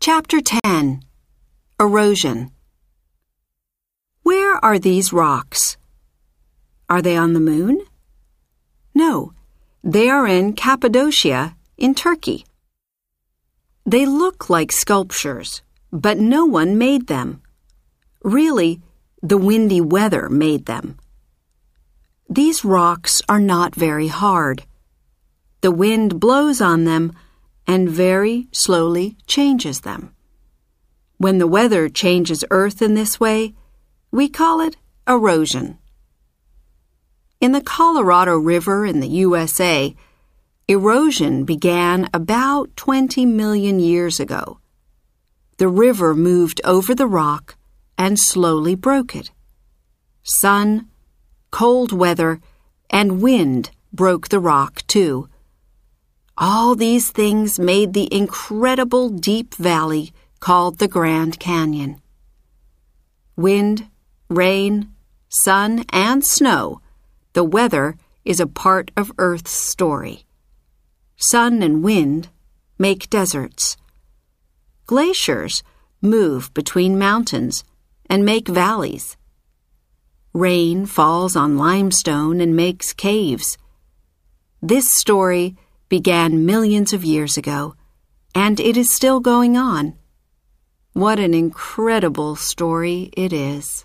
Chapter 10 Erosion Where are these rocks? Are they on the moon? No, they are in Cappadocia in Turkey. They look like sculptures, but no one made them. Really, the windy weather made them. These rocks are not very hard. The wind blows on them and very slowly changes them. When the weather changes Earth in this way, we call it erosion. In the Colorado River in the USA, erosion began about 20 million years ago. The river moved over the rock and slowly broke it. Sun, cold weather, and wind broke the rock too. All these things made the incredible deep valley called the Grand Canyon. Wind, rain, sun, and snow the weather is a part of Earth's story. Sun and wind make deserts. Glaciers move between mountains and make valleys. Rain falls on limestone and makes caves. This story began millions of years ago, and it is still going on. What an incredible story it is.